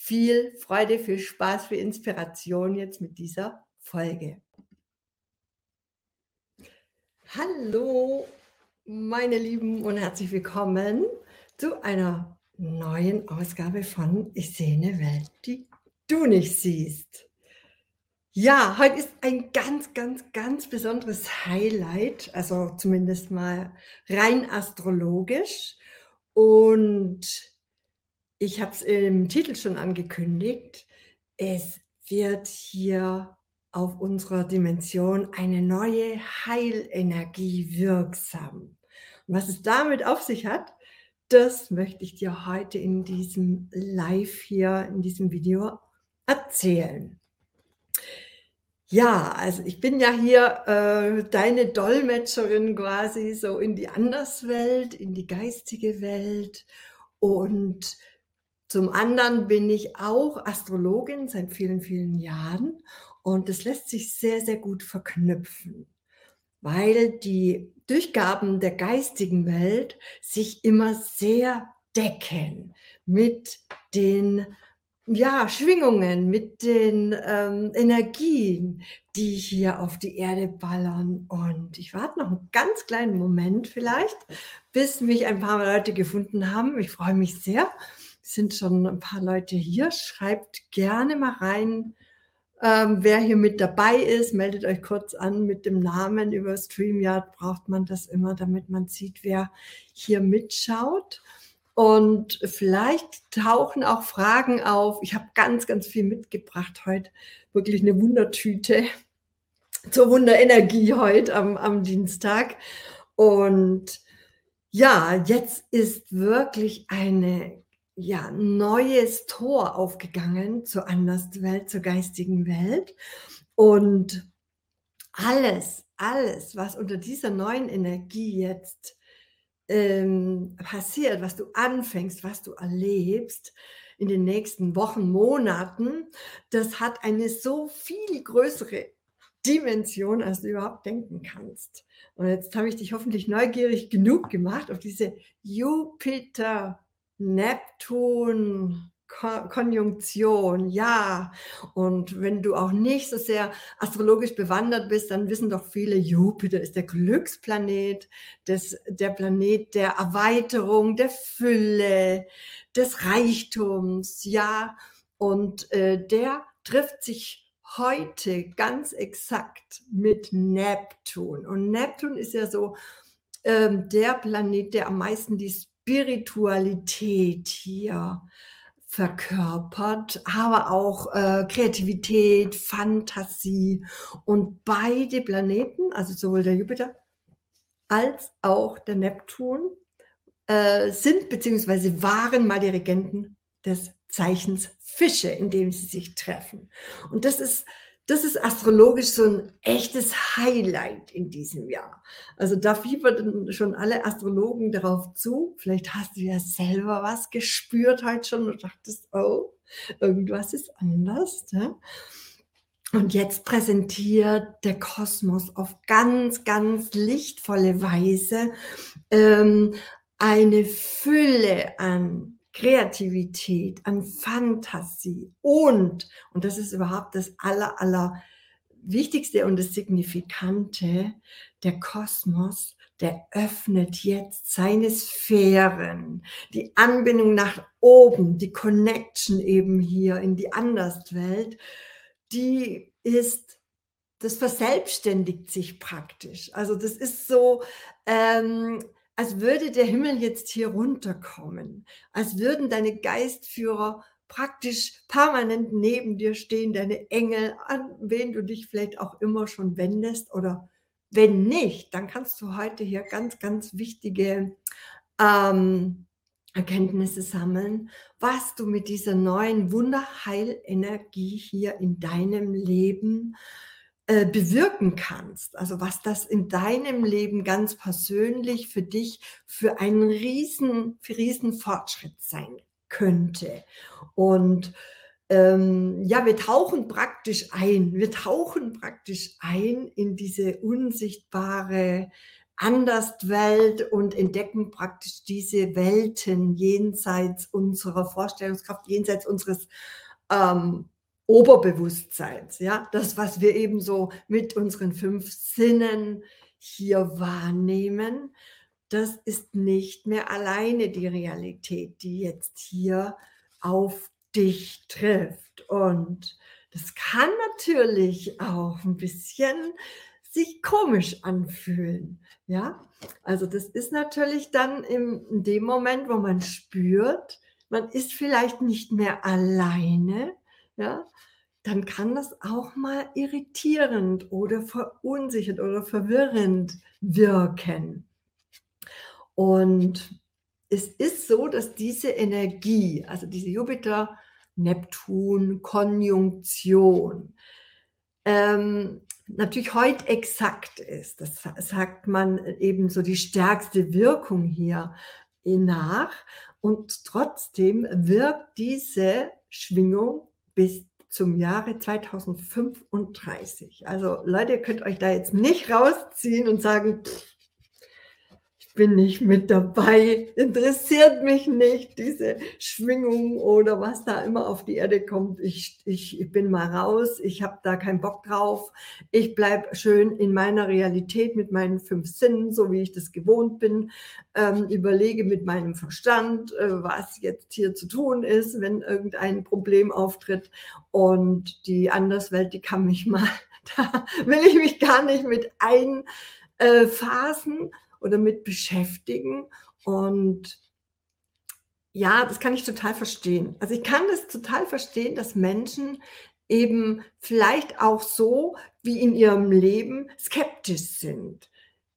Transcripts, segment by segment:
viel Freude, viel Spaß, viel Inspiration jetzt mit dieser Folge. Hallo, meine Lieben und herzlich willkommen zu einer neuen Ausgabe von Ich sehe eine Welt, die du nicht siehst. Ja, heute ist ein ganz, ganz, ganz besonderes Highlight, also zumindest mal rein astrologisch. Und ich habe es im Titel schon angekündigt. Es wird hier auf unserer Dimension eine neue Heilenergie wirksam. Und was es damit auf sich hat, das möchte ich dir heute in diesem Live hier, in diesem Video erzählen. Ja, also ich bin ja hier äh, deine Dolmetscherin quasi so in die Anderswelt, in die geistige Welt und zum anderen bin ich auch Astrologin seit vielen, vielen Jahren und das lässt sich sehr, sehr gut verknüpfen, weil die Durchgaben der geistigen Welt sich immer sehr decken mit den ja, Schwingungen, mit den ähm, Energien, die hier auf die Erde ballern. Und ich warte noch einen ganz kleinen Moment vielleicht, bis mich ein paar Leute gefunden haben. Ich freue mich sehr sind schon ein paar Leute hier. Schreibt gerne mal rein, ähm, wer hier mit dabei ist. Meldet euch kurz an mit dem Namen. Über StreamYard braucht man das immer, damit man sieht, wer hier mitschaut. Und vielleicht tauchen auch Fragen auf. Ich habe ganz, ganz viel mitgebracht heute. Wirklich eine Wundertüte zur Wunderenergie heute am, am Dienstag. Und ja, jetzt ist wirklich eine ja, neues Tor aufgegangen zur Anderswelt, zur geistigen Welt. Und alles, alles, was unter dieser neuen Energie jetzt ähm, passiert, was du anfängst, was du erlebst in den nächsten Wochen, Monaten, das hat eine so viel größere Dimension, als du überhaupt denken kannst. Und jetzt habe ich dich hoffentlich neugierig genug gemacht auf diese Jupiter Neptun, Konjunktion, ja. Und wenn du auch nicht so sehr astrologisch bewandert bist, dann wissen doch viele, Jupiter ist der Glücksplanet, des, der Planet der Erweiterung, der Fülle, des Reichtums, ja. Und äh, der trifft sich heute ganz exakt mit Neptun. Und Neptun ist ja so ähm, der Planet, der am meisten die Spiritualität hier verkörpert, aber auch äh, Kreativität, Fantasie und beide Planeten, also sowohl der Jupiter als auch der Neptun, äh, sind bzw. waren mal die Regenten des Zeichens Fische, in dem sie sich treffen. Und das ist das ist astrologisch so ein echtes Highlight in diesem Jahr. Also da fiebern schon alle Astrologen darauf zu. Vielleicht hast du ja selber was gespürt heute schon und dachtest, oh, irgendwas ist anders. Ne? Und jetzt präsentiert der Kosmos auf ganz, ganz lichtvolle Weise ähm, eine Fülle an Kreativität, an Fantasie und, und das ist überhaupt das aller, aller Wichtigste und das Signifikante, der Kosmos, der öffnet jetzt seine Sphären, die Anbindung nach oben, die Connection eben hier in die Anderswelt, die ist, das verselbstständigt sich praktisch. Also das ist so, ähm, als würde der Himmel jetzt hier runterkommen, als würden deine Geistführer praktisch permanent neben dir stehen, deine Engel, an wen du dich vielleicht auch immer schon wendest oder wenn nicht, dann kannst du heute hier ganz, ganz wichtige ähm, Erkenntnisse sammeln, was du mit dieser neuen Wunderheilenergie hier in deinem Leben äh, bewirken kannst. Also was das in deinem Leben ganz persönlich für dich für einen riesen, für riesen Fortschritt sein könnte. Und ähm, ja, wir tauchen praktisch ein. Wir tauchen praktisch ein in diese unsichtbare Anderswelt und entdecken praktisch diese Welten jenseits unserer Vorstellungskraft, jenseits unseres ähm, Oberbewusstseins. Ja, das, was wir eben so mit unseren fünf Sinnen hier wahrnehmen, das ist nicht mehr alleine die Realität, die jetzt hier auf dich trifft. Und das kann natürlich auch ein bisschen sich komisch anfühlen. Ja, also das ist natürlich dann in dem Moment, wo man spürt, man ist vielleicht nicht mehr alleine, ja, dann kann das auch mal irritierend oder verunsichert oder verwirrend wirken. Und es ist so, dass diese Energie, also diese Jupiter-Neptun-Konjunktion, ähm, natürlich heute exakt ist. Das sagt man eben so die stärkste Wirkung hier nach. Und trotzdem wirkt diese Schwingung bis zum Jahre 2035. Also Leute, ihr könnt euch da jetzt nicht rausziehen und sagen, pff, bin nicht mit dabei, interessiert mich nicht, diese Schwingung oder was da immer auf die Erde kommt. Ich, ich, ich bin mal raus, ich habe da keinen Bock drauf. Ich bleibe schön in meiner Realität mit meinen fünf Sinnen, so wie ich das gewohnt bin, ähm, überlege mit meinem Verstand, äh, was jetzt hier zu tun ist, wenn irgendein Problem auftritt. Und die Anderswelt, die kann mich mal, da will ich mich gar nicht mit einphasen. Äh, oder mit beschäftigen. Und ja, das kann ich total verstehen. Also ich kann das total verstehen, dass Menschen eben vielleicht auch so wie in ihrem Leben skeptisch sind.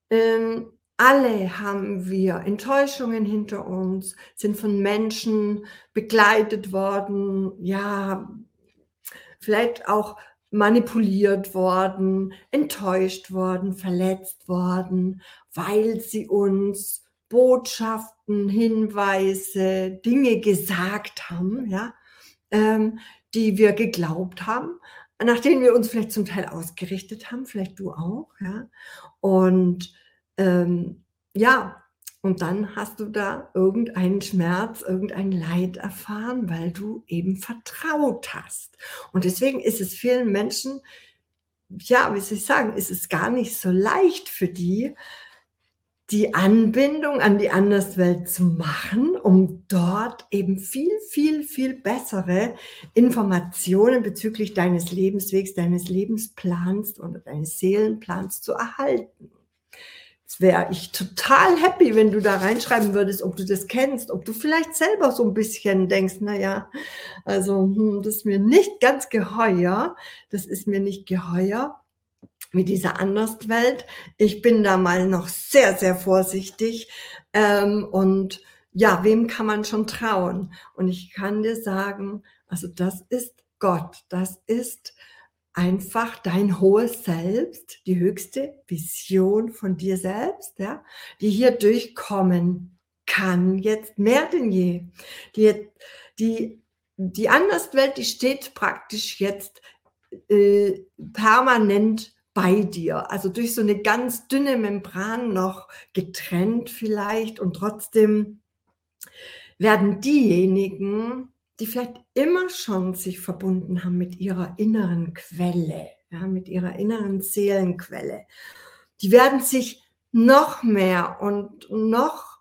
Ähm, alle haben wir Enttäuschungen hinter uns, sind von Menschen begleitet worden, ja, vielleicht auch manipuliert worden, enttäuscht worden, verletzt worden, weil sie uns Botschaften, Hinweise, Dinge gesagt haben, ja, ähm, die wir geglaubt haben, nach denen wir uns vielleicht zum Teil ausgerichtet haben, vielleicht du auch, ja. Und ähm, ja, und dann hast du da irgendeinen Schmerz, irgendein Leid erfahren, weil du eben vertraut hast. Und deswegen ist es vielen Menschen, ja, wie soll ich sagen, ist es gar nicht so leicht für die, die Anbindung an die Anderswelt zu machen, um dort eben viel, viel, viel bessere Informationen bezüglich deines Lebenswegs, deines Lebensplans oder deines Seelenplans zu erhalten wäre ich total happy, wenn du da reinschreiben würdest, ob du das kennst, ob du vielleicht selber so ein bisschen denkst, naja, also hm, das ist mir nicht ganz geheuer, das ist mir nicht geheuer mit dieser Anderswelt. Ich bin da mal noch sehr, sehr vorsichtig ähm, und ja, wem kann man schon trauen? Und ich kann dir sagen, also das ist Gott, das ist einfach dein hohes Selbst, die höchste Vision von dir selbst, ja, die hier durchkommen kann, jetzt mehr denn je. Die, die, die Anderswelt, die steht praktisch jetzt äh, permanent bei dir, also durch so eine ganz dünne Membran noch getrennt vielleicht und trotzdem werden diejenigen, die vielleicht immer schon sich verbunden haben mit ihrer inneren Quelle, ja, mit ihrer inneren Seelenquelle, die werden sich noch mehr und noch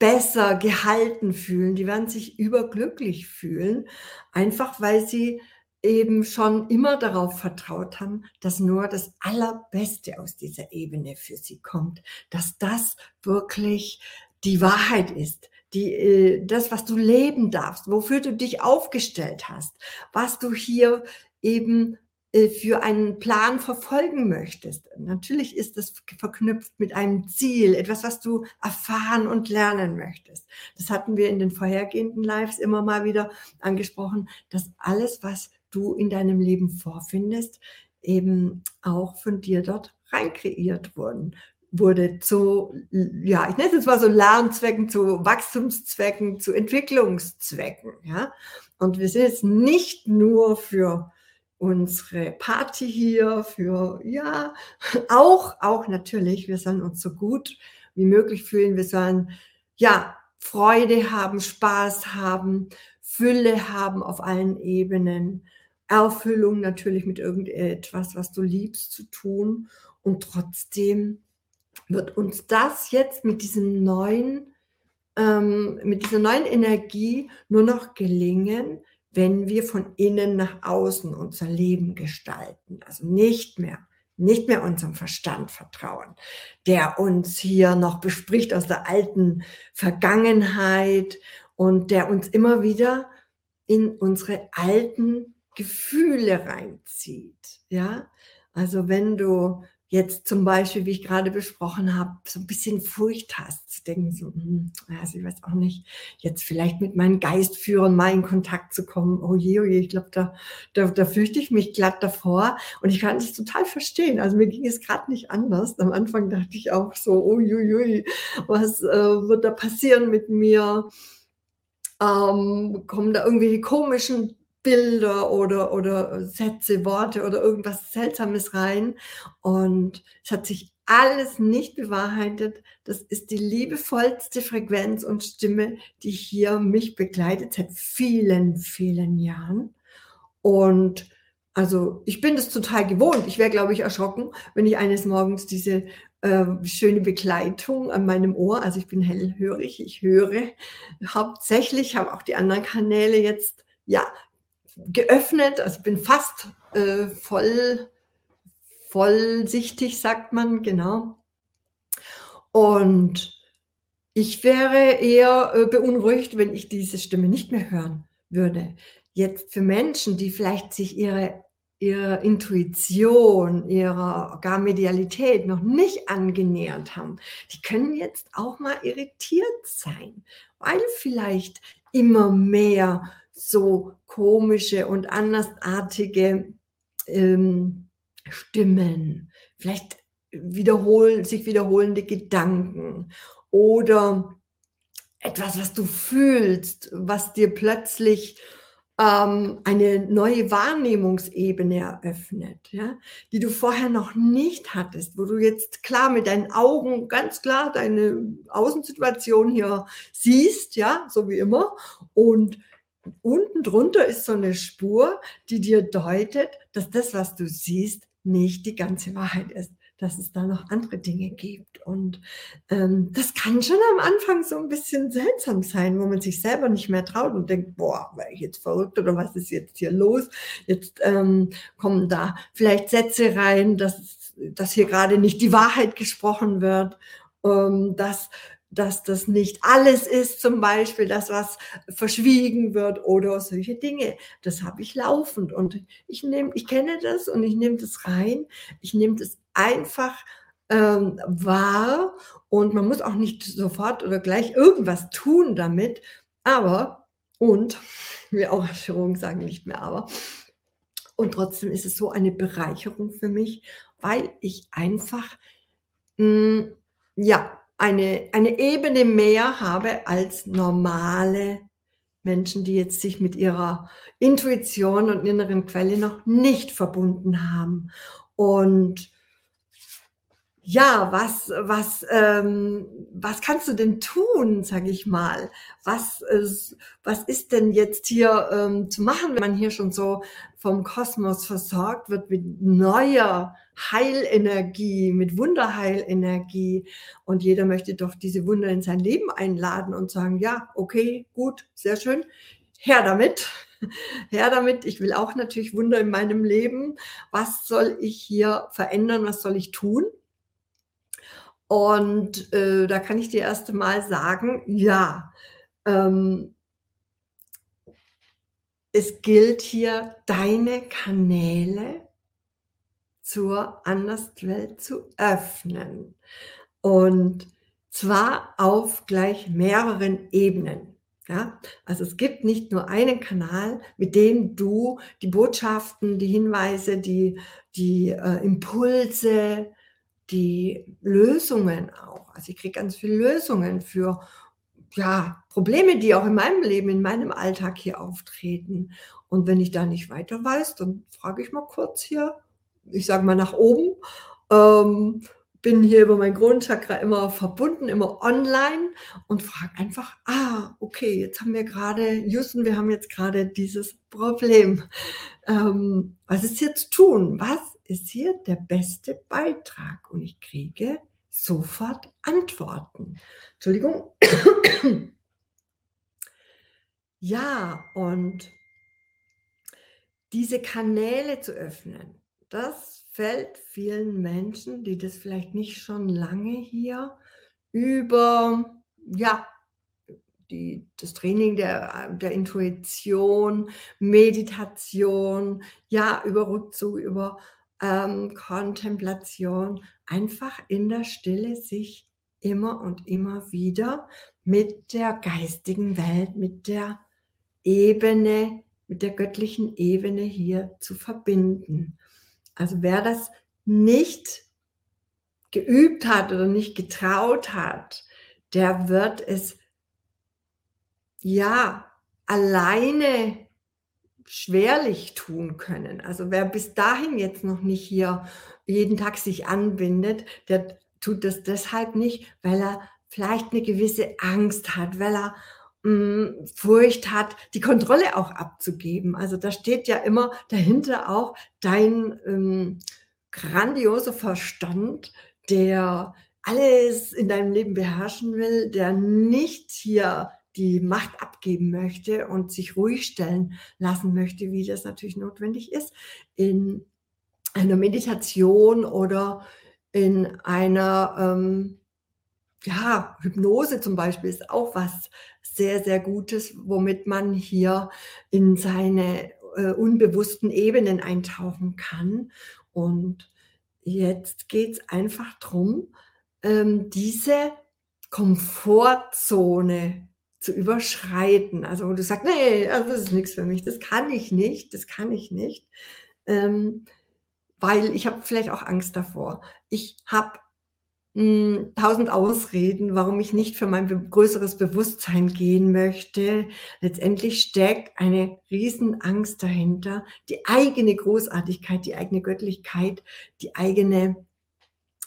besser gehalten fühlen, die werden sich überglücklich fühlen, einfach weil sie eben schon immer darauf vertraut haben, dass nur das Allerbeste aus dieser Ebene für sie kommt, dass das wirklich die Wahrheit ist, die, äh, das, was du leben darfst, wofür du dich aufgestellt hast, was du hier eben äh, für einen Plan verfolgen möchtest. Natürlich ist das verknüpft mit einem Ziel, etwas, was du erfahren und lernen möchtest. Das hatten wir in den vorhergehenden Lives immer mal wieder angesprochen, dass alles, was du in deinem Leben vorfindest, eben auch von dir dort rein kreiert wurden wurde zu, ja, ich nenne es jetzt mal so Lernzwecken, zu Wachstumszwecken, zu Entwicklungszwecken, ja. Und wir sind jetzt nicht nur für unsere Party hier, für, ja, auch, auch natürlich, wir sollen uns so gut wie möglich fühlen, wir sollen, ja, Freude haben, Spaß haben, Fülle haben auf allen Ebenen, Erfüllung natürlich mit irgendetwas, was du liebst zu tun und trotzdem wird uns das jetzt mit diesem neuen, ähm, mit dieser neuen Energie nur noch gelingen, wenn wir von innen nach außen unser Leben gestalten. Also nicht mehr, nicht mehr unserem Verstand vertrauen, der uns hier noch bespricht aus der alten Vergangenheit und der uns immer wieder in unsere alten Gefühle reinzieht. Ja, also wenn du jetzt zum Beispiel, wie ich gerade besprochen habe, so ein bisschen Furcht hast, zu denken, so, hm, also ich weiß auch nicht, jetzt vielleicht mit meinen Geistführern mal in Kontakt zu kommen. Oh je, oh je, ich glaube, da, da, da fürchte ich mich glatt davor. Und ich kann das total verstehen. Also mir ging es gerade nicht anders. Am Anfang dachte ich auch so, oh je, je, was äh, wird da passieren mit mir? Ähm, kommen da irgendwelche komischen Bilder oder, oder Sätze, Worte oder irgendwas Seltsames rein. Und es hat sich alles nicht bewahrheitet. Das ist die liebevollste Frequenz und Stimme, die hier mich begleitet seit vielen, vielen Jahren. Und also ich bin das total gewohnt. Ich wäre, glaube ich, erschrocken, wenn ich eines Morgens diese äh, schöne Begleitung an meinem Ohr, also ich bin hellhörig, ich höre hauptsächlich, habe auch die anderen Kanäle jetzt ja geöffnet, also bin fast äh, voll, vollsichtig, sagt man, genau. Und ich wäre eher äh, beunruhigt, wenn ich diese Stimme nicht mehr hören würde. Jetzt für Menschen, die vielleicht sich ihre, ihre Intuition, ihrer gar Medialität noch nicht angenähert haben, die können jetzt auch mal irritiert sein, weil vielleicht immer mehr so komische und andersartige ähm, Stimmen, vielleicht wiederholen, sich wiederholende Gedanken oder etwas, was du fühlst, was dir plötzlich ähm, eine neue Wahrnehmungsebene eröffnet, ja, die du vorher noch nicht hattest, wo du jetzt klar mit deinen Augen ganz klar deine Außensituation hier siehst, ja, so wie immer, und unten drunter ist so eine Spur, die dir deutet, dass das, was du siehst, nicht die ganze Wahrheit ist, dass es da noch andere Dinge gibt. Und ähm, das kann schon am Anfang so ein bisschen seltsam sein, wo man sich selber nicht mehr traut und denkt, boah, war ich jetzt verrückt oder was ist jetzt hier los? Jetzt ähm, kommen da vielleicht Sätze rein, dass, dass hier gerade nicht die Wahrheit gesprochen wird, ähm, dass dass das nicht alles ist, zum Beispiel das, was verschwiegen wird oder solche Dinge. Das habe ich laufend und ich nehme, ich kenne das und ich nehme das rein. Ich nehme das einfach ähm, wahr und man muss auch nicht sofort oder gleich irgendwas tun damit. Aber und wir auch Chirurgen sagen nicht mehr aber. Und trotzdem ist es so eine Bereicherung für mich, weil ich einfach mh, mm, ja eine, eine Ebene mehr habe als normale Menschen, die jetzt sich mit ihrer Intuition und inneren Quelle noch nicht verbunden haben. Und ja, was, was, ähm, was kannst du denn tun, sage ich mal? Was ist, was ist denn jetzt hier ähm, zu machen, wenn man hier schon so vom Kosmos versorgt wird mit neuer Heilenergie, mit Wunderheilenergie? Und jeder möchte doch diese Wunder in sein Leben einladen und sagen, ja, okay, gut, sehr schön, her damit. Her damit, ich will auch natürlich Wunder in meinem Leben. Was soll ich hier verändern? Was soll ich tun? Und äh, da kann ich dir erst mal sagen, ja, ähm, es gilt hier, deine Kanäle zur Anderswelt zu öffnen. Und zwar auf gleich mehreren Ebenen. Ja, also es gibt nicht nur einen Kanal, mit dem du die Botschaften, die Hinweise, die, die äh, Impulse, die Lösungen auch. Also ich kriege ganz viele Lösungen für ja, Probleme, die auch in meinem Leben, in meinem Alltag hier auftreten. Und wenn ich da nicht weiter weiß, dann frage ich mal kurz hier, ich sage mal nach oben, ähm, bin hier über mein Grundchakra immer verbunden, immer online und frage einfach, ah, okay, jetzt haben wir gerade, Houston, wir haben jetzt gerade dieses Problem. Ähm, was ist hier zu tun? Was ist hier der beste Beitrag? Und ich kriege sofort Antworten. Entschuldigung. ja, und diese Kanäle zu öffnen, das fällt vielen Menschen, die das vielleicht nicht schon lange hier über, ja, die, das Training der, der Intuition, Meditation, ja, über Rückzug, über ähm, Kontemplation, einfach in der Stille sich immer und immer wieder mit der geistigen Welt, mit der Ebene, mit der göttlichen Ebene hier zu verbinden. Also wer das nicht geübt hat oder nicht getraut hat, der wird es ja alleine schwerlich tun können. Also wer bis dahin jetzt noch nicht hier jeden Tag sich anbindet, der tut das deshalb nicht, weil er vielleicht eine gewisse Angst hat, weil er hm, Furcht hat, die Kontrolle auch abzugeben. Also da steht ja immer dahinter auch dein ähm, grandioser Verstand, der alles in deinem Leben beherrschen will, der nicht hier die Macht abgeben möchte und sich ruhig stellen lassen möchte, wie das natürlich notwendig ist, in einer Meditation oder in einer ähm, ja, Hypnose zum Beispiel ist auch was sehr, sehr Gutes, womit man hier in seine äh, unbewussten Ebenen eintauchen kann. Und jetzt geht es einfach darum, ähm, diese Komfortzone zu überschreiten. Also wo du sagst, nee, also das ist nichts für mich, das kann ich nicht, das kann ich nicht. Ähm, weil ich habe vielleicht auch Angst davor. Ich habe hm, tausend Ausreden, warum ich nicht für mein größeres Bewusstsein gehen möchte. Letztendlich steckt eine Riesenangst dahinter, die eigene Großartigkeit, die eigene Göttlichkeit, die eigene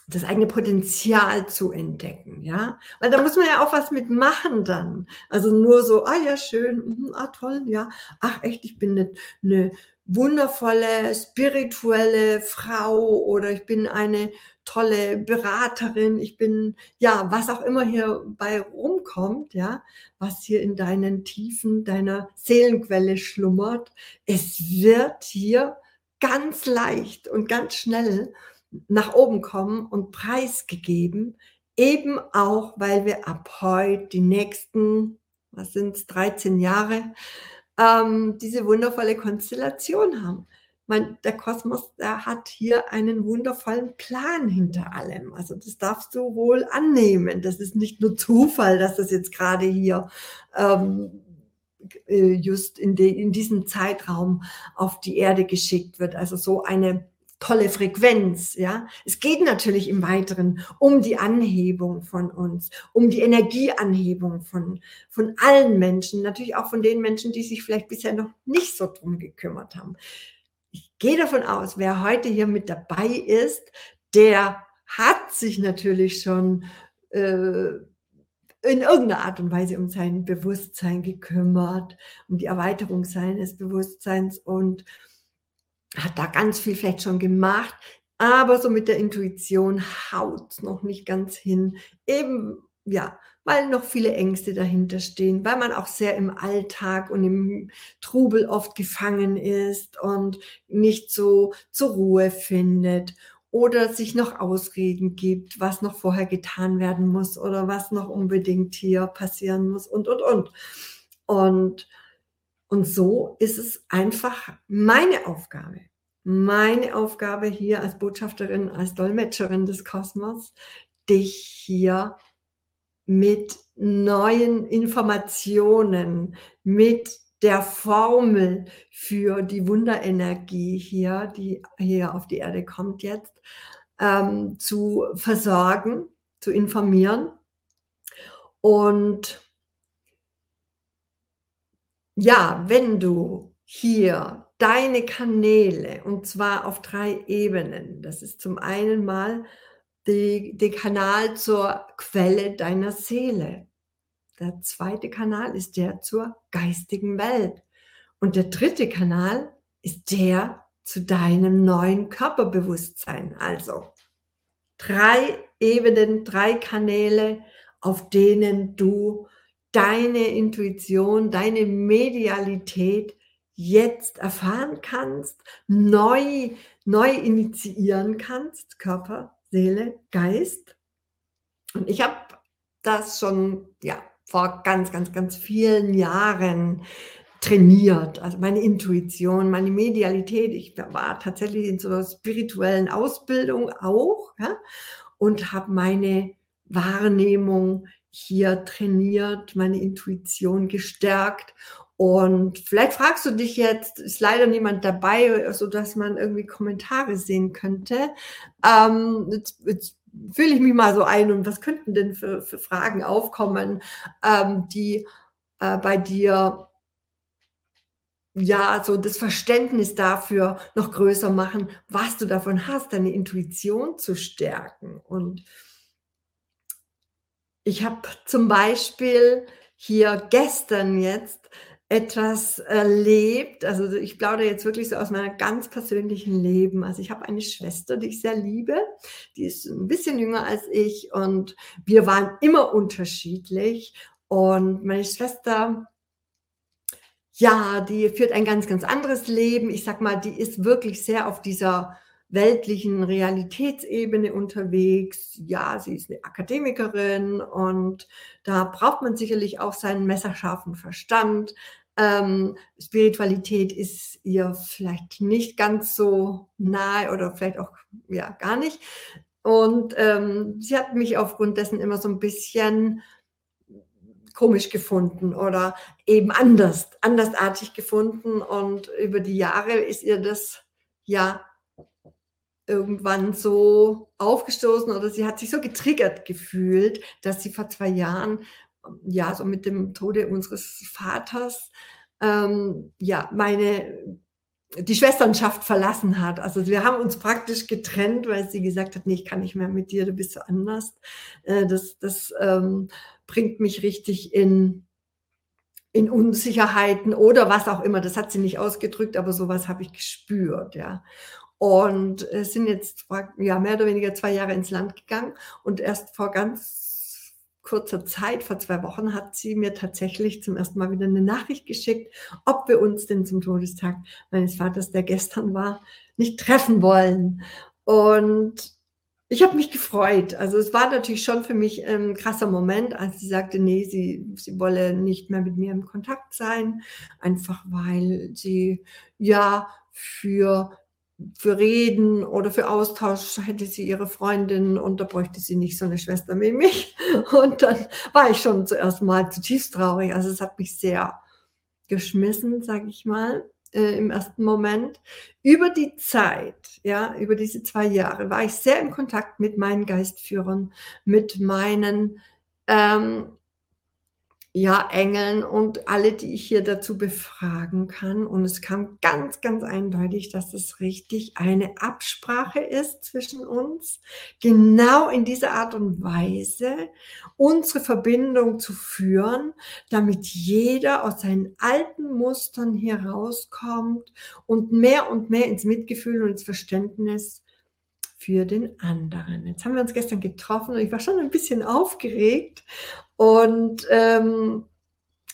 das eigene Potenzial zu entdecken, ja, weil da muss man ja auch was mitmachen dann. Also nur so, ah ja schön, mhm, ah toll, ja, ach echt, ich bin eine, eine wundervolle spirituelle Frau oder ich bin eine tolle Beraterin, ich bin, ja, was auch immer hier bei rumkommt, ja, was hier in deinen Tiefen deiner Seelenquelle schlummert, es wird hier ganz leicht und ganz schnell nach oben kommen und preisgegeben, eben auch, weil wir ab heute die nächsten, was sind es, 13 Jahre, ähm, diese wundervolle Konstellation haben mein, der Kosmos, der hat hier einen wundervollen Plan hinter allem. Also das darfst du wohl annehmen. Das ist nicht nur Zufall, dass das jetzt gerade hier ähm, äh, just in, de, in diesem Zeitraum auf die Erde geschickt wird. Also so eine tolle Frequenz, ja. Es geht natürlich im Weiteren um die Anhebung von uns, um die Energieanhebung von, von allen Menschen, natürlich auch von den Menschen, die sich vielleicht bisher noch nicht so drum gekümmert haben ich gehe davon aus, wer heute hier mit dabei ist, der hat sich natürlich schon äh, in irgendeiner Art und Weise um sein Bewusstsein gekümmert, um die Erweiterung seines Bewusstseins und hat da ganz viel vielleicht schon gemacht, aber so mit der Intuition haut noch nicht ganz hin. Eben, ja, weil noch viele Ängste dahinter stehen, weil man auch sehr im Alltag und im Trubel oft gefangen ist und nicht so zur Ruhe findet oder sich noch Ausreden gibt, was noch vorher getan werden muss oder was noch unbedingt hier passieren muss und, und, und. Und, und so ist es einfach meine Aufgabe, meine Aufgabe hier als Botschafterin, als Dolmetscherin des Kosmos, dich hier mit neuen Informationen, mit der Formel für die Wunderenergie hier, die hier auf die Erde kommt jetzt, ähm, zu versorgen, zu informieren. Und ja, wenn du hier deine Kanäle, und zwar auf drei Ebenen, das ist zum einen mal der Kanal zur Quelle deiner Seele. Der zweite Kanal ist der zur geistigen Welt. Und der dritte Kanal ist der zu deinem neuen Körperbewusstsein. Also drei Ebenen, drei Kanäle, auf denen du deine Intuition, deine Medialität jetzt erfahren kannst, neu, neu initiieren kannst, Körper, Seele, Geist. Und ich habe das schon, ja, vor ganz, ganz, ganz vielen Jahren trainiert. Also meine Intuition, meine Medialität. Ich war tatsächlich in so einer spirituellen Ausbildung auch ja, und habe meine Wahrnehmung hier trainiert, meine Intuition gestärkt. Und vielleicht fragst du dich jetzt, ist leider niemand dabei, so dass man irgendwie Kommentare sehen könnte. Ähm, jetzt, jetzt fühle ich mich mal so ein und was könnten denn für, für Fragen aufkommen, ähm, die äh, bei dir ja, so das Verständnis dafür noch größer machen, was du davon hast, deine Intuition zu stärken. Und ich habe zum Beispiel hier gestern jetzt etwas erlebt. Also ich plaudere jetzt wirklich so aus meinem ganz persönlichen Leben. Also ich habe eine Schwester, die ich sehr liebe. Die ist ein bisschen jünger als ich und wir waren immer unterschiedlich. Und meine Schwester, ja, die führt ein ganz, ganz anderes Leben. Ich sag mal, die ist wirklich sehr auf dieser weltlichen Realitätsebene unterwegs. Ja, sie ist eine Akademikerin und da braucht man sicherlich auch seinen messerscharfen Verstand. Ähm, Spiritualität ist ihr vielleicht nicht ganz so nahe oder vielleicht auch ja gar nicht. Und ähm, sie hat mich aufgrund dessen immer so ein bisschen komisch gefunden oder eben anders, andersartig gefunden. Und über die Jahre ist ihr das ja irgendwann so aufgestoßen oder sie hat sich so getriggert gefühlt, dass sie vor zwei Jahren ja, so mit dem Tode unseres Vaters, ähm, ja, meine, die Schwesternschaft verlassen hat. Also wir haben uns praktisch getrennt, weil sie gesagt hat, nee, ich kann nicht mehr mit dir, du bist so anders. Äh, das das ähm, bringt mich richtig in, in Unsicherheiten oder was auch immer. Das hat sie nicht ausgedrückt, aber sowas habe ich gespürt, ja. Und sind jetzt ja, mehr oder weniger zwei Jahre ins Land gegangen und erst vor ganz kurzer Zeit, vor zwei Wochen, hat sie mir tatsächlich zum ersten Mal wieder eine Nachricht geschickt, ob wir uns denn zum Todestag meines Vaters, der gestern war, nicht treffen wollen. Und ich habe mich gefreut. Also es war natürlich schon für mich ein krasser Moment, als sie sagte, nee, sie, sie wolle nicht mehr mit mir im Kontakt sein, einfach weil sie ja für für Reden oder für Austausch hätte sie ihre Freundin und da bräuchte sie nicht so eine Schwester wie mich. Und dann war ich schon zuerst mal zutiefst traurig. Also es hat mich sehr geschmissen, sage ich mal, äh, im ersten Moment. Über die Zeit, ja, über diese zwei Jahre war ich sehr im Kontakt mit meinen Geistführern, mit meinen ähm, ja, Engeln und alle, die ich hier dazu befragen kann. Und es kam ganz, ganz eindeutig, dass es richtig eine Absprache ist zwischen uns, genau in dieser Art und Weise unsere Verbindung zu führen, damit jeder aus seinen alten Mustern hier rauskommt und mehr und mehr ins Mitgefühl und ins Verständnis für den anderen. Jetzt haben wir uns gestern getroffen und ich war schon ein bisschen aufgeregt. Und ähm,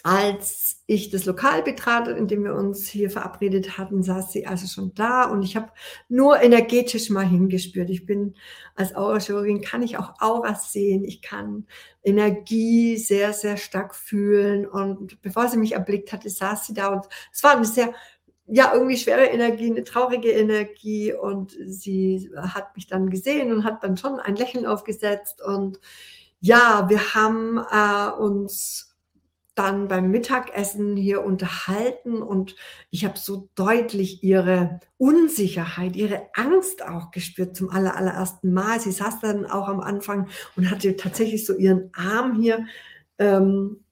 als ich das Lokal betrat, in dem wir uns hier verabredet hatten, saß sie also schon da. Und ich habe nur energetisch mal hingespürt. Ich bin als Aurachirurgin, kann ich auch Auras sehen, ich kann Energie sehr, sehr stark fühlen. Und bevor sie mich erblickt hatte, saß sie da. Und es war eine sehr ja, irgendwie schwere Energie, eine traurige Energie. Und sie hat mich dann gesehen und hat dann schon ein Lächeln aufgesetzt. Und ja, wir haben äh, uns dann beim Mittagessen hier unterhalten und ich habe so deutlich ihre Unsicherheit, ihre Angst auch gespürt zum aller, allerersten Mal. Sie saß dann auch am Anfang und hatte tatsächlich so ihren Arm hier ähm,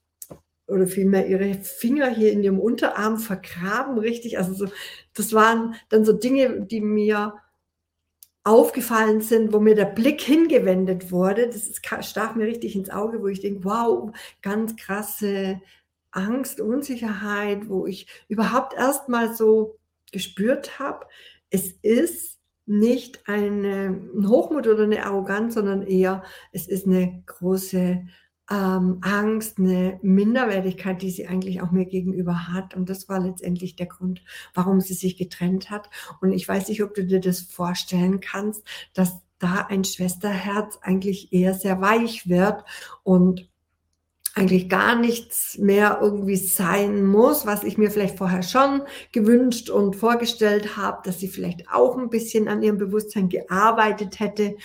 oder vielmehr ihre Finger hier in ihrem Unterarm vergraben, richtig. Also so, das waren dann so Dinge, die mir aufgefallen sind, wo mir der Blick hingewendet wurde. Das ist, stach mir richtig ins Auge, wo ich denke, wow, ganz krasse Angst, Unsicherheit, wo ich überhaupt erst mal so gespürt habe, es ist nicht eine, ein Hochmut oder eine Arroganz, sondern eher, es ist eine große ähm, Angst, eine Minderwertigkeit, die sie eigentlich auch mir gegenüber hat. Und das war letztendlich der Grund, warum sie sich getrennt hat. Und ich weiß nicht, ob du dir das vorstellen kannst, dass da ein Schwesterherz eigentlich eher sehr weich wird und eigentlich gar nichts mehr irgendwie sein muss, was ich mir vielleicht vorher schon gewünscht und vorgestellt habe, dass sie vielleicht auch ein bisschen an ihrem Bewusstsein gearbeitet hätte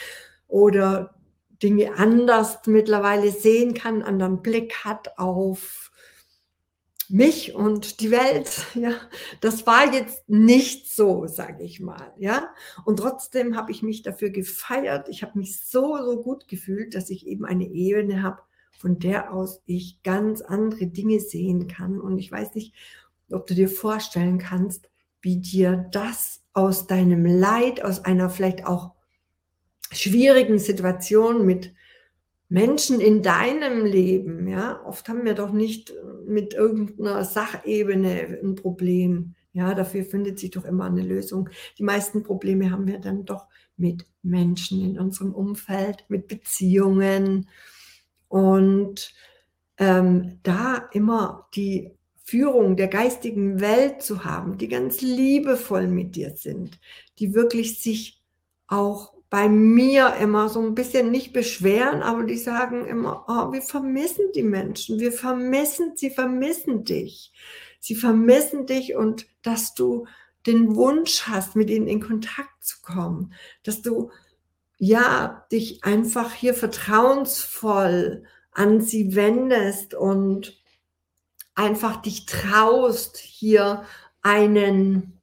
oder Dinge anders mittlerweile sehen kann, einen anderen Blick hat auf mich und die Welt. Ja, das war jetzt nicht so, sage ich mal. Ja, und trotzdem habe ich mich dafür gefeiert. Ich habe mich so so gut gefühlt, dass ich eben eine Ebene habe, von der aus ich ganz andere Dinge sehen kann. Und ich weiß nicht, ob du dir vorstellen kannst, wie dir das aus deinem Leid, aus einer vielleicht auch schwierigen Situation mit Menschen in deinem Leben, ja, oft haben wir doch nicht mit irgendeiner Sachebene ein Problem. Ja, dafür findet sich doch immer eine Lösung. Die meisten Probleme haben wir dann doch mit Menschen in unserem Umfeld, mit Beziehungen. Und ähm, da immer die Führung der geistigen Welt zu haben, die ganz liebevoll mit dir sind, die wirklich sich auch bei mir immer so ein bisschen nicht beschweren, aber die sagen immer, oh, wir vermissen die Menschen, wir vermissen, sie vermissen dich. Sie vermissen dich und dass du den Wunsch hast, mit ihnen in Kontakt zu kommen, dass du ja dich einfach hier vertrauensvoll an sie wendest und einfach dich traust, hier einen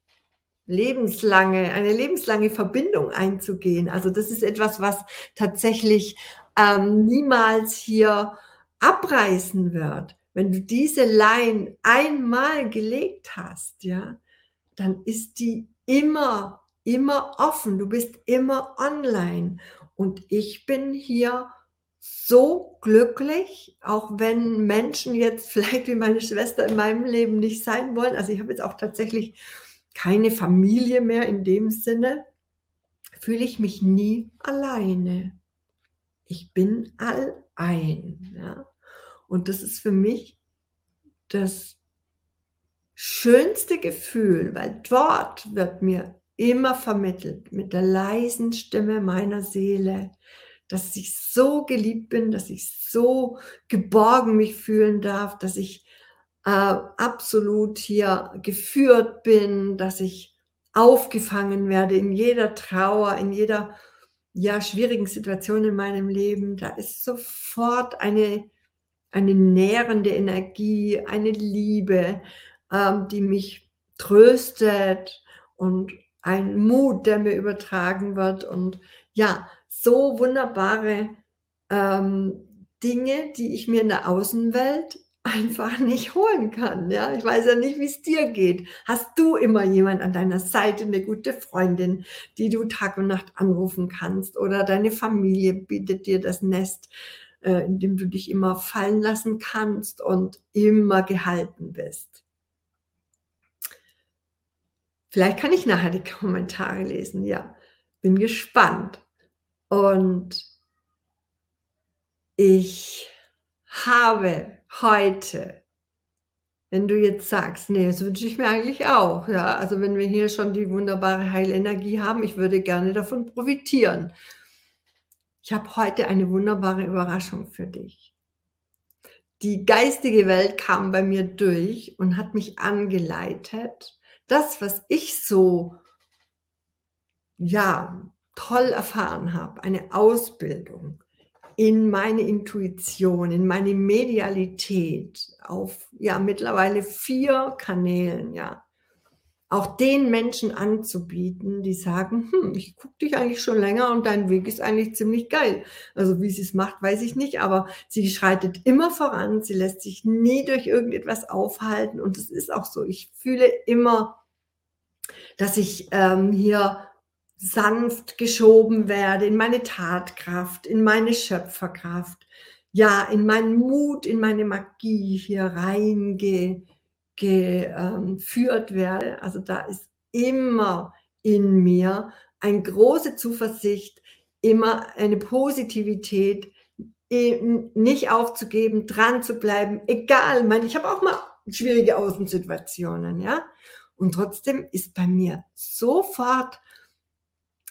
lebenslange, eine lebenslange Verbindung einzugehen. Also das ist etwas, was tatsächlich ähm, niemals hier abreißen wird. Wenn du diese Line einmal gelegt hast, ja, dann ist die immer, immer offen. Du bist immer online. Und ich bin hier so glücklich, auch wenn Menschen jetzt vielleicht wie meine Schwester in meinem Leben nicht sein wollen. Also ich habe jetzt auch tatsächlich keine Familie mehr in dem Sinne, fühle ich mich nie alleine. Ich bin allein. Ja? Und das ist für mich das schönste Gefühl, weil dort wird mir immer vermittelt mit der leisen Stimme meiner Seele, dass ich so geliebt bin, dass ich so geborgen mich fühlen darf, dass ich äh, absolut hier geführt bin, dass ich aufgefangen werde in jeder Trauer, in jeder ja, schwierigen Situation in meinem Leben. Da ist sofort eine, eine nährende Energie, eine Liebe, ähm, die mich tröstet und ein Mut, der mir übertragen wird. Und ja, so wunderbare ähm, Dinge, die ich mir in der Außenwelt einfach nicht holen kann. Ja, ich weiß ja nicht, wie es dir geht. Hast du immer jemand an deiner Seite, eine gute Freundin, die du Tag und Nacht anrufen kannst oder deine Familie bietet dir das Nest, äh, in dem du dich immer fallen lassen kannst und immer gehalten bist. Vielleicht kann ich nachher die Kommentare lesen. Ja, bin gespannt. Und ich habe heute, wenn du jetzt sagst, nee, das wünsche ich mir eigentlich auch, ja, also wenn wir hier schon die wunderbare Heilenergie haben, ich würde gerne davon profitieren. Ich habe heute eine wunderbare Überraschung für dich. Die geistige Welt kam bei mir durch und hat mich angeleitet, das, was ich so, ja, toll erfahren habe, eine Ausbildung in meine Intuition, in meine Medialität auf, ja, mittlerweile vier Kanälen, ja, auch den Menschen anzubieten, die sagen, hm, ich gucke dich eigentlich schon länger und dein Weg ist eigentlich ziemlich geil. Also wie sie es macht, weiß ich nicht, aber sie schreitet immer voran, sie lässt sich nie durch irgendetwas aufhalten und es ist auch so. Ich fühle immer, dass ich ähm, hier sanft geschoben werde in meine Tatkraft, in meine Schöpferkraft, ja, in meinen Mut, in meine Magie hier reingehe geführt werde. Also da ist immer in mir eine große Zuversicht, immer eine Positivität, nicht aufzugeben, dran zu bleiben, egal, ich, meine, ich habe auch mal schwierige Außensituationen, ja. Und trotzdem ist bei mir sofort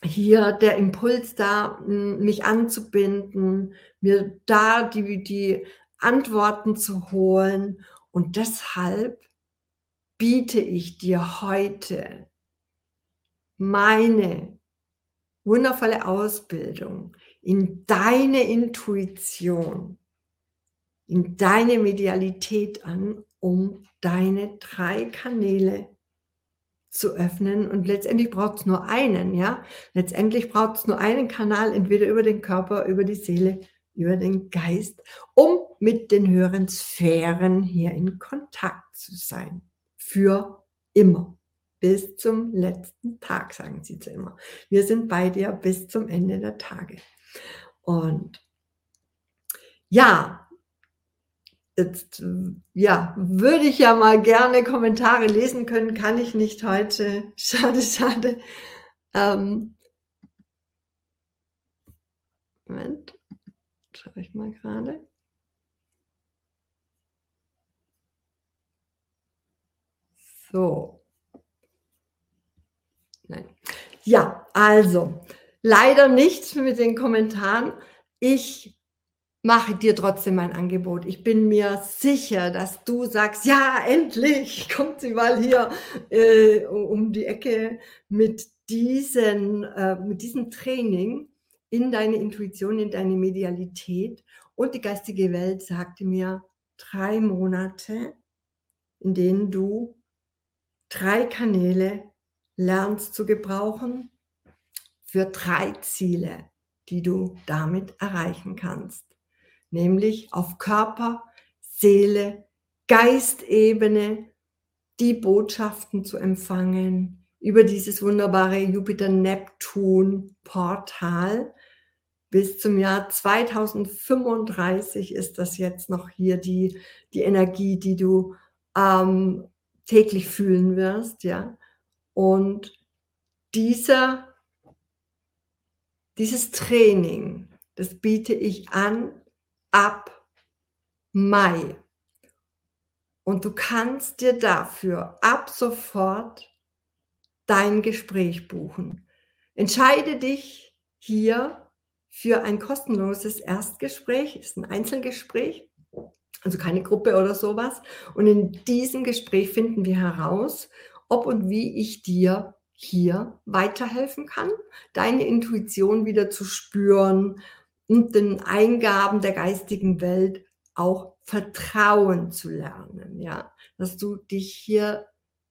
hier der Impuls da, mich anzubinden, mir da die, die Antworten zu holen. Und deshalb biete ich dir heute meine wundervolle Ausbildung in deine Intuition, in deine Medialität an, um deine drei Kanäle zu öffnen. Und letztendlich braucht es nur einen, ja. Letztendlich braucht es nur einen Kanal, entweder über den Körper, über die Seele, über den Geist, um mit den höheren Sphären hier in Kontakt zu sein für immer. Bis zum letzten Tag, sagen sie zu immer. Wir sind bei dir bis zum Ende der Tage. Und ja, jetzt ja, würde ich ja mal gerne Kommentare lesen können, kann ich nicht heute. Schade, schade. Ähm, Moment, schaue ich mal gerade. So. Nein. Ja, also, leider nichts mit den Kommentaren. Ich mache dir trotzdem ein Angebot. Ich bin mir sicher, dass du sagst, ja, endlich kommt sie mal hier äh, um die Ecke mit, diesen, äh, mit diesem Training in deine Intuition, in deine Medialität. Und die geistige Welt sagte mir, drei Monate, in denen du drei Kanäle lernst zu gebrauchen für drei Ziele, die du damit erreichen kannst. Nämlich auf Körper, Seele, Geistebene die Botschaften zu empfangen über dieses wunderbare Jupiter-Neptun-Portal. Bis zum Jahr 2035 ist das jetzt noch hier die, die Energie, die du ähm, täglich fühlen wirst, ja. Und dieser, dieses Training, das biete ich an ab Mai. Und du kannst dir dafür ab sofort dein Gespräch buchen. Entscheide dich hier für ein kostenloses Erstgespräch, ist ein Einzelgespräch also keine Gruppe oder sowas. Und in diesem Gespräch finden wir heraus, ob und wie ich dir hier weiterhelfen kann, deine Intuition wieder zu spüren und den Eingaben der geistigen Welt auch vertrauen zu lernen, ja, dass du dich hier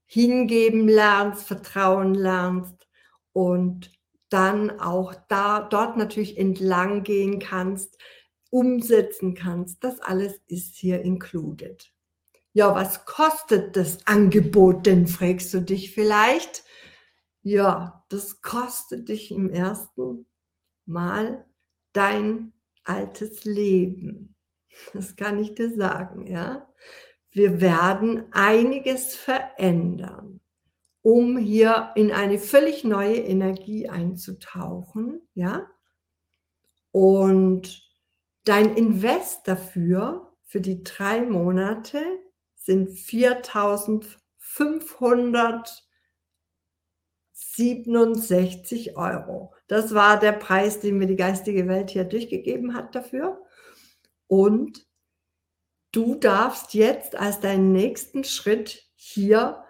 hingeben lernst, vertrauen lernst und dann auch da dort natürlich entlang gehen kannst, umsetzen kannst. Das alles ist hier included. Ja, was kostet das Angebot denn, fragst du dich vielleicht? Ja, das kostet dich im ersten Mal dein altes Leben. Das kann ich dir sagen, ja. Wir werden einiges verändern, um hier in eine völlig neue Energie einzutauchen, ja. Und Dein Invest dafür, für die drei Monate, sind 4.567 Euro. Das war der Preis, den mir die geistige Welt hier durchgegeben hat dafür. Und du darfst jetzt als deinen nächsten Schritt hier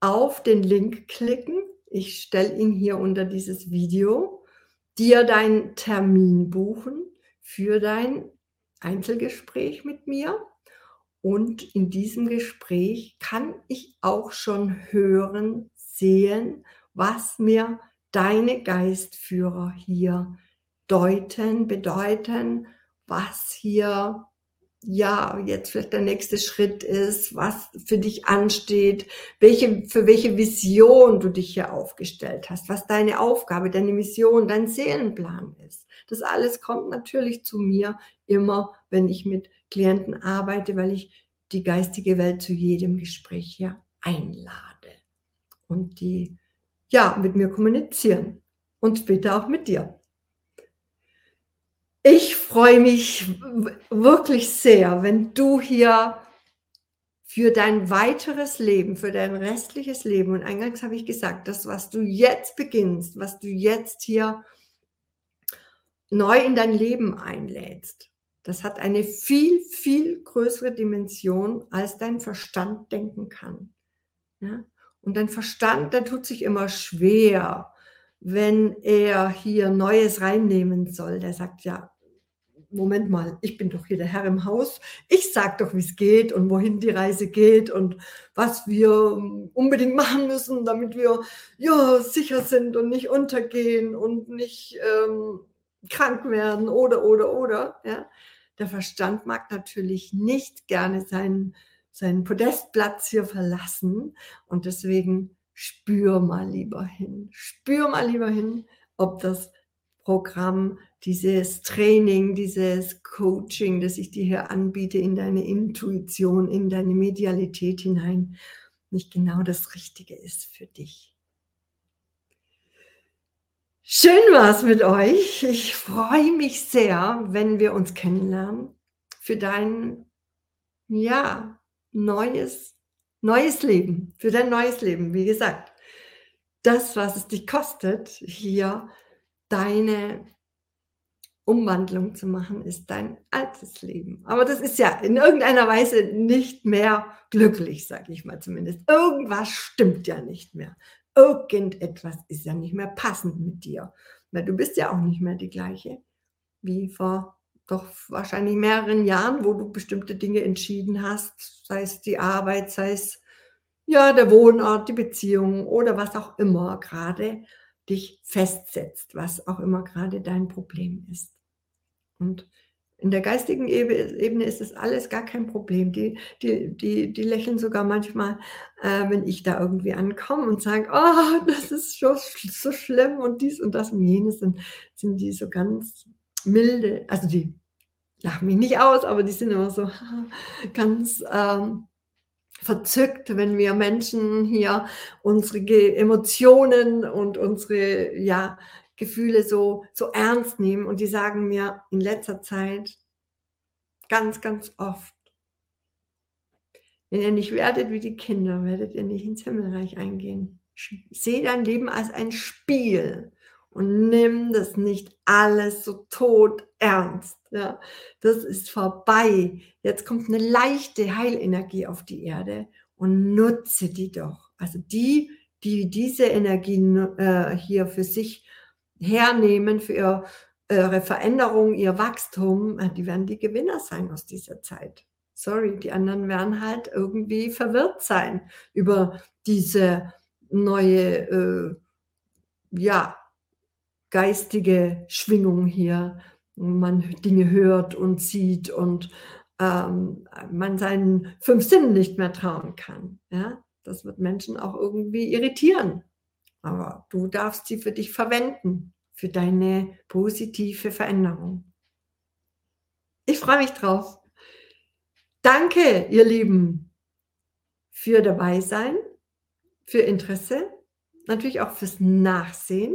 auf den Link klicken. Ich stelle ihn hier unter dieses Video, dir deinen Termin buchen für dein Einzelgespräch mit mir. Und in diesem Gespräch kann ich auch schon hören, sehen, was mir deine Geistführer hier deuten, bedeuten, was hier ja jetzt vielleicht der nächste Schritt ist, was für dich ansteht, welche, für welche Vision du dich hier aufgestellt hast, was deine Aufgabe, deine Mission, dein Seelenplan ist. Das alles kommt natürlich zu mir immer, wenn ich mit Klienten arbeite, weil ich die geistige Welt zu jedem Gespräch hier einlade und die ja mit mir kommunizieren und später auch mit dir. Ich freue mich wirklich sehr, wenn du hier für dein weiteres Leben, für dein restliches Leben, und eingangs habe ich gesagt, das, was du jetzt beginnst, was du jetzt hier neu in dein Leben einlädst, das hat eine viel, viel größere Dimension, als dein Verstand denken kann. Ja? Und dein Verstand, der tut sich immer schwer, wenn er hier Neues reinnehmen soll. Der sagt ja, Moment mal, ich bin doch hier der Herr im Haus. Ich sag doch, wie es geht und wohin die Reise geht und was wir unbedingt machen müssen, damit wir ja sicher sind und nicht untergehen und nicht ähm, krank werden oder oder oder. Ja. Der Verstand mag natürlich nicht gerne seinen, seinen Podestplatz hier verlassen und deswegen spür mal lieber hin. Spür mal lieber hin, ob das Programm, dieses Training, dieses Coaching, das ich dir hier anbiete, in deine Intuition, in deine Medialität hinein, nicht genau das Richtige ist für dich. Schön war es mit euch. Ich freue mich sehr, wenn wir uns kennenlernen für dein, ja, neues, neues Leben, für dein neues Leben. Wie gesagt, das, was es dich kostet, hier deine Umwandlung zu machen, ist dein altes Leben. Aber das ist ja in irgendeiner Weise nicht mehr glücklich, sage ich mal zumindest. Irgendwas stimmt ja nicht mehr. Irgendetwas ist ja nicht mehr passend mit dir. Weil du bist ja auch nicht mehr die gleiche wie vor doch wahrscheinlich mehreren Jahren, wo du bestimmte Dinge entschieden hast, sei es die Arbeit, sei es ja der Wohnort, die Beziehung oder was auch immer gerade dich festsetzt, was auch immer gerade dein Problem ist. Und in der geistigen Ebene ist das alles gar kein Problem. Die, die, die, die lächeln sogar manchmal, äh, wenn ich da irgendwie ankomme und sage, oh, das ist so, so schlimm und dies und das und jenes, dann sind die so ganz milde. Also die lachen mich nicht aus, aber die sind immer so ganz ähm, verzückt, wenn wir Menschen hier unsere Emotionen und unsere ja, Gefühle so, so ernst nehmen. Und die sagen mir in letzter Zeit ganz, ganz oft, wenn ihr nicht werdet wie die Kinder, werdet ihr nicht ins Himmelreich eingehen. Seht dein Leben als ein Spiel und nimm das nicht alles so tot ernst. Ja, das ist vorbei. Jetzt kommt eine leichte Heilenergie auf die Erde und nutze die doch. Also die, die diese Energie äh, hier für sich hernehmen, für ihr, ihre Veränderung, ihr Wachstum, äh, die werden die Gewinner sein aus dieser Zeit. Sorry, die anderen werden halt irgendwie verwirrt sein über diese neue, äh, ja, geistige Schwingung hier, wo man Dinge hört und sieht und ähm, man seinen fünf Sinnen nicht mehr trauen kann. Ja? Das wird Menschen auch irgendwie irritieren. Aber du darfst sie für dich verwenden, für deine positive Veränderung. Ich freue mich drauf. Danke, ihr Lieben, für dabei sein, für Interesse, natürlich auch fürs Nachsehen.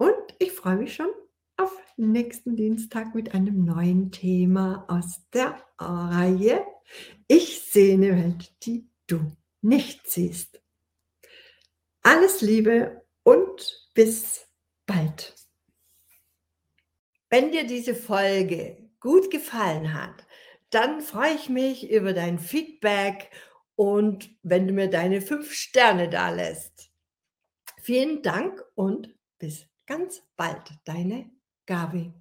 Und ich freue mich schon auf nächsten Dienstag mit einem neuen Thema aus der Reihe Ich sehe eine Welt, die du nicht siehst. Alles Liebe und bis bald. Wenn dir diese Folge gut gefallen hat, dann freue ich mich über dein Feedback und wenn du mir deine 5 Sterne dalässt. Vielen Dank und bis ganz bald, deine Gabi.